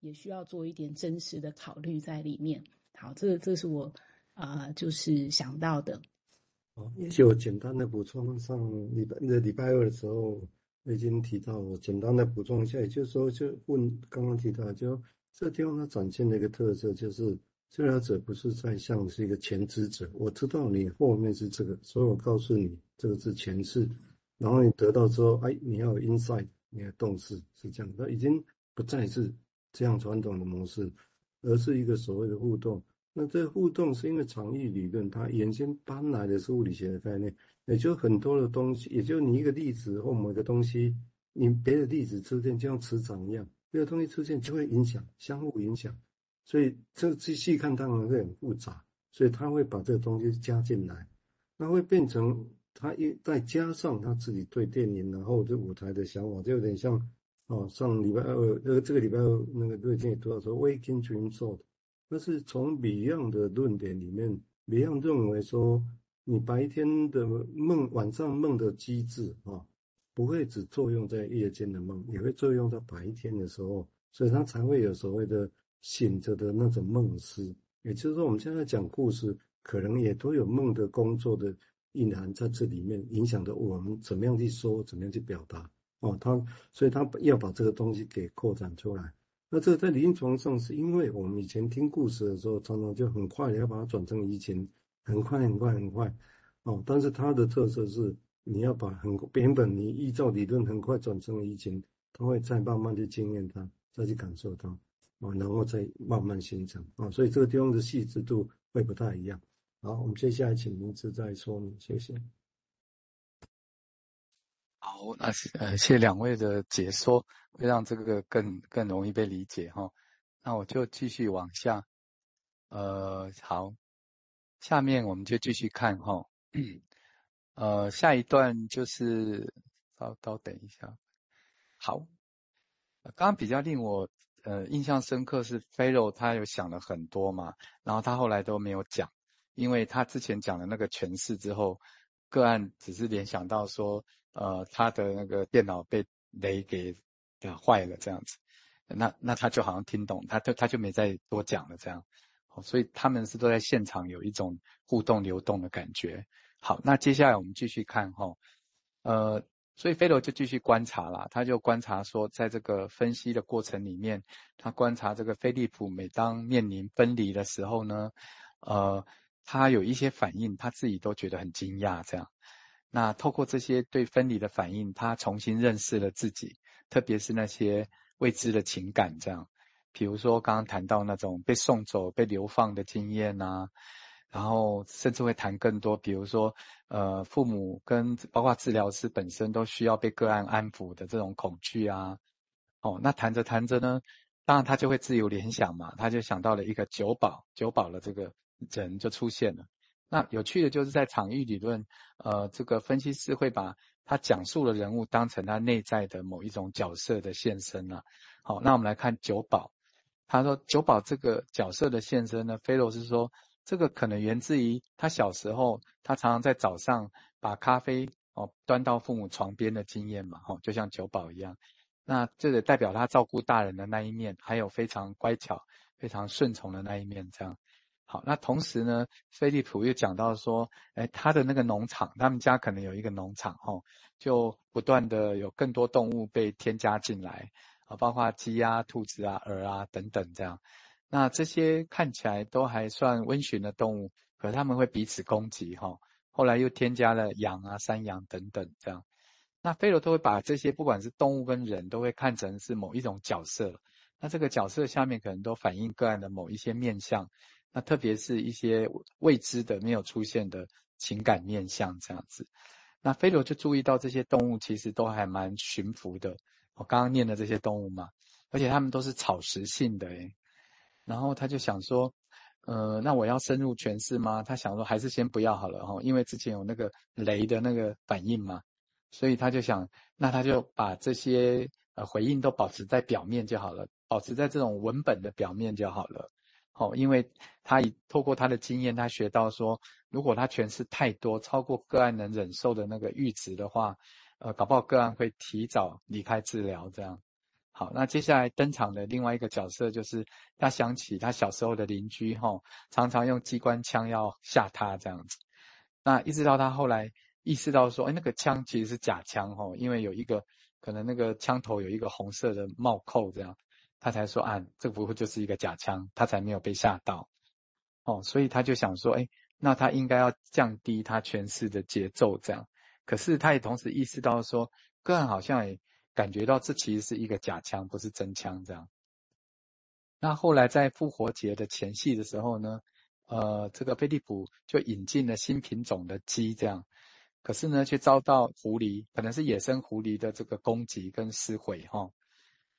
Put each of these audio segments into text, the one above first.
也需要做一点真实的考虑在里面。好，这这是我啊、就是想到的。哦，也许我简单的补充上礼拜的礼拜二的时候，我已经提到，我简单的补充一下，也就是说，就问刚刚提到，就这地方它展现的一个特色就是。治疗者不是在像是一个前知者，我知道你后面是这个，所以我告诉你这个是前世，然后你得到之后，哎，你要有 insight，你要动势，是这样，那已经不再是这样传统的模式，而是一个所谓的互动。那这个互动是因为场域理论，它原先搬来的是物理学的概念，也就很多的东西，也就你一个粒子或某个东西，你别的粒子出现，就像磁场一样，这个东西出现就会影响，相互影响。所以这个细细看当然会很复杂，所以他会把这个东西加进来，那会变成他一再加上他自己对电影然后这舞台的想法，就有点像哦，上礼拜二呃这个礼拜二那个瑞金也读到说 Waking Dream Thought，那是从 Beyond 的论点里面，Beyond 认为说你白天的梦晚上梦的机制啊，不会只作用在夜间的梦，也会作用在白天的时候，所以他才会有所谓的。醒着的那种梦思，也就是说，我们现在讲故事，可能也都有梦的工作的蕴含在这里面，影响着我们怎么样去说，怎么样去表达。哦，他所以他要把这个东西给扩展出来。那这个在临床上，是因为我们以前听故事的时候，常常就很快的要把它转成移情，很快很快很快。哦，但是它的特色是，你要把很原本你依照理论很快转成移情，它会再慢慢去经验它，再去感受它。啊，然后再慢慢形成啊，所以这个地方的细致度会不太一样。好，我们接下来请明志再说明，谢谢。好，那呃，谢谢两位的解说，会让这个更更容易被理解哈。那我就继续往下，呃，好，下面我们就继续看哈。呃，下一段就是，稍稍等一下。好，刚刚比较令我。呃，印象深刻是 Pharaoh 他有想了很多嘛，然后他后来都没有讲，因为他之前讲了那个诠释之后，个案只是联想到说，呃，他的那个电脑被雷给打坏了这样子，那那他就好像听懂，他就他就没再多讲了这样，所以他们是都在现场有一种互动流动的感觉。好，那接下来我们继续看哈，呃。所以菲罗就继续观察了，他就观察说，在这个分析的过程里面，他观察这个菲利普每当面临分离的时候呢，呃，他有一些反应，他自己都觉得很惊讶。这样，那透过这些对分离的反应，他重新认识了自己，特别是那些未知的情感。这样，比如说刚刚谈到那种被送走、被流放的经验啊。然后甚至会谈更多，比如说，呃，父母跟包括治疗师本身都需要被个案安抚的这种恐惧啊。哦，那谈着谈着呢，当然他就会自由联想嘛，他就想到了一个酒保，酒保的这个人就出现了。那有趣的就是在场域理论，呃，这个分析师会把他讲述的人物当成他内在的某一种角色的现身啊。好，那我们来看九保，他说九保这个角色的现身呢，菲罗是说。这个可能源自于他小时候，他常常在早上把咖啡哦端到父母床边的经验嘛，哦，就像九保一样。那这个代表他照顾大人的那一面，还有非常乖巧、非常顺从的那一面。这样，好，那同时呢，菲利普又讲到说，哎，他的那个农场，他们家可能有一个农场，哦，就不断的有更多动物被添加进来，啊，包括鸡啊、兔子啊、鹅啊等等这样。那这些看起来都还算温驯的动物，可他们会彼此攻击哈。后来又添加了羊啊、山羊等等这样。那菲罗都会把这些不管是动物跟人都会看成是某一种角色。那这个角色下面可能都反映个案的某一些面相。那特别是一些未知的、没有出现的情感面向这样子。那菲罗就注意到这些动物其实都还蛮驯服的。我刚刚念的这些动物嘛，而且它们都是草食性的诶然后他就想说，呃，那我要深入诠释吗？他想说还是先不要好了哈，因为之前有那个雷的那个反应嘛，所以他就想，那他就把这些呃回应都保持在表面就好了，保持在这种文本的表面就好了。好，因为他以透过他的经验，他学到说，如果他诠释太多，超过个案能忍受的那个阈值的话，呃，搞不好个案会提早离开治疗这样。好，那接下来登场的另外一个角色就是他想起他小时候的邻居哈，常常用机关枪要吓他这样子。那一直到他后来意识到说，哎，那个枪其实是假枪哈，因为有一个可能那个枪头有一个红色的帽扣这样，他才说啊，这不会就是一个假枪，他才没有被吓到。哦，所以他就想说，哎，那他应该要降低他诠释的节奏这样。可是他也同时意识到说，个案好像也。感觉到这其实是一个假枪，不是真枪这样。那后来在复活节的前夕的时候呢，呃，这个菲利普就引进了新品种的鸡这样，可是呢，却遭到狐狸，可能是野生狐狸的这个攻击跟撕毁哈。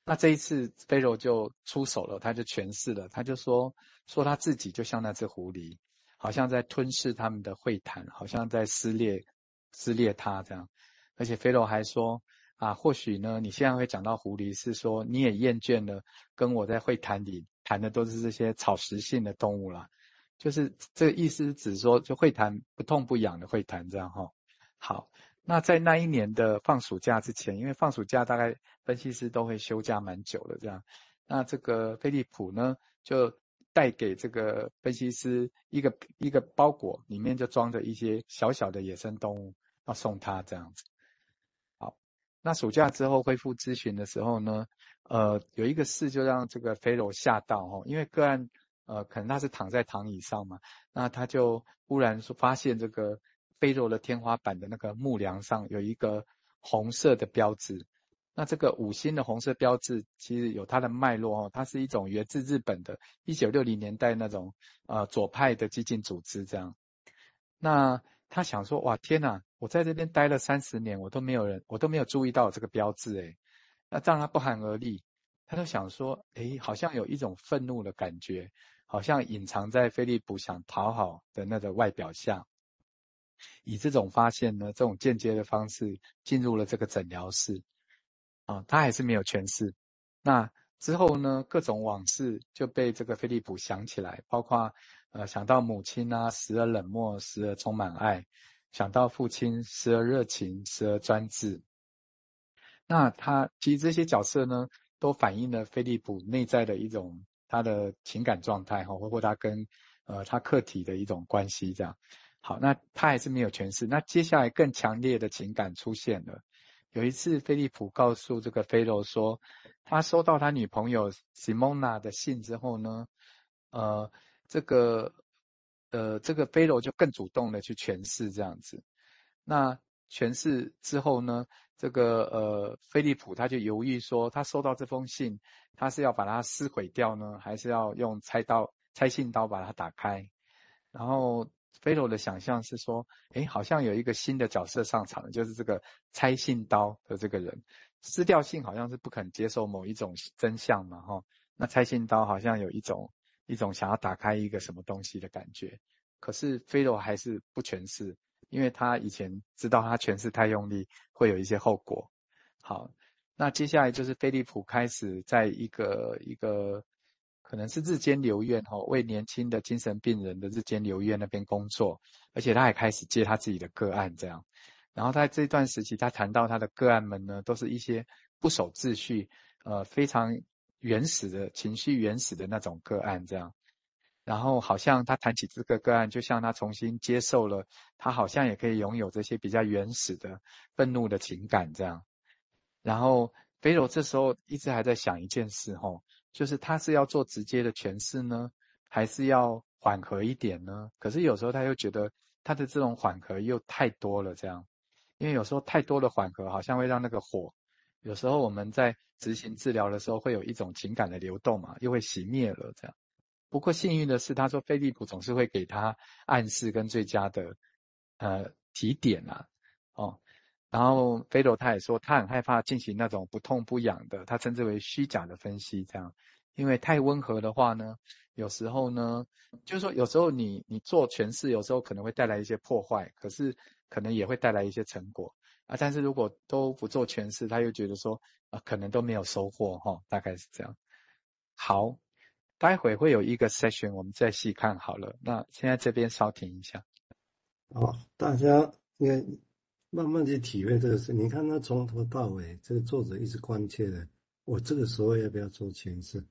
那这一次菲罗就出手了，他就诠释了，他就说说他自己就像那只狐狸，好像在吞噬他们的会谈，好像在撕裂撕裂他这样。而且菲罗还说。啊，或许呢，你现在会讲到狐狸，是说你也厌倦了跟我在会谈里谈的都是这些草食性的动物了，就是这个意思是说就会谈不痛不痒的会谈这样哈。好，那在那一年的放暑假之前，因为放暑假大概分析师都会休假蛮久的这样，那这个菲利普呢就带给这个分析师一个一个包裹，里面就装着一些小小的野生动物要送他这样子。好那暑假之后恢复咨询的时候呢，呃，有一个事就让这个菲罗吓到哦，因为个案呃，可能他是躺在躺椅上嘛，那他就忽然说发现这个菲罗的天花板的那个木梁上有一个红色的标志，那这个五星的红色标志其实有它的脉络哦，它是一种源自日本的1960年代那种呃左派的激进组织这样，那。他想说：“哇，天呐！我在这边待了三十年，我都没有人，我都没有注意到这个标志，诶，那让他不寒而栗。他就想说：，诶，好像有一种愤怒的感觉，好像隐藏在菲利普想讨好的那个外表下。以这种发现呢，这种间接的方式进入了这个诊疗室。啊，他还是没有诠释。那之后呢，各种往事就被这个菲利普想起来，包括。”呃，想到母亲啊，时而冷漠，时而充满爱；想到父亲，时而热情，时而专制。那他其实这些角色呢，都反映了菲利普内在的一种他的情感状态哈，包括他跟呃他客体的一种关系这样。好，那他还是没有诠释。那接下来更强烈的情感出现了。有一次，菲利普告诉这个菲罗说，他收到他女朋友 Simona 的信之后呢，呃。这个，呃，这个菲罗就更主动的去诠释这样子。那诠释之后呢，这个呃，菲利普他就犹豫说，他收到这封信，他是要把它撕毁掉呢，还是要用拆刀、拆信刀把它打开？然后菲罗的想象是说，诶，好像有一个新的角色上场，就是这个拆信刀的这个人。撕掉信好像是不肯接受某一种真相嘛，哈。那拆信刀好像有一种。一种想要打开一个什么东西的感觉，可是菲罗还是不诠释，因为他以前知道他诠释太用力会有一些后果。好，那接下来就是菲利普开始在一个一个可能是日间留院哈，为年轻的精神病人的日间留院那边工作，而且他还开始接他自己的个案这样。然后在这段时期，他谈到他的个案们呢，都是一些不守秩序，呃，非常。原始的情绪，原始的那种个案，这样，然后好像他谈起这个个案，就像他重新接受了，他好像也可以拥有这些比较原始的愤怒的情感，这样。然后菲罗这时候一直还在想一件事，吼，就是他是要做直接的诠释呢，还是要缓和一点呢？可是有时候他又觉得他的这种缓和又太多了，这样，因为有时候太多的缓和好像会让那个火。有时候我们在执行治疗的时候，会有一种情感的流动嘛，又会熄灭了这样。不过幸运的是，他说菲利普总是会给他暗示跟最佳的呃提点啊，哦，然后菲罗他也说他很害怕进行那种不痛不痒的，他称之为虚假的分析这样，因为太温和的话呢，有时候呢，就是说有时候你你做诠释，有时候可能会带来一些破坏，可是可能也会带来一些成果。啊，但是如果都不做诠释，他又觉得说啊，可能都没有收获哈，大概是这样。好，待会会有一个 session，我们再细看好了。那现在这边稍停一下。好，大家应该慢慢去体会这个事。你看他从头到尾，这个作者一直关切的我这个时候要不要做前世？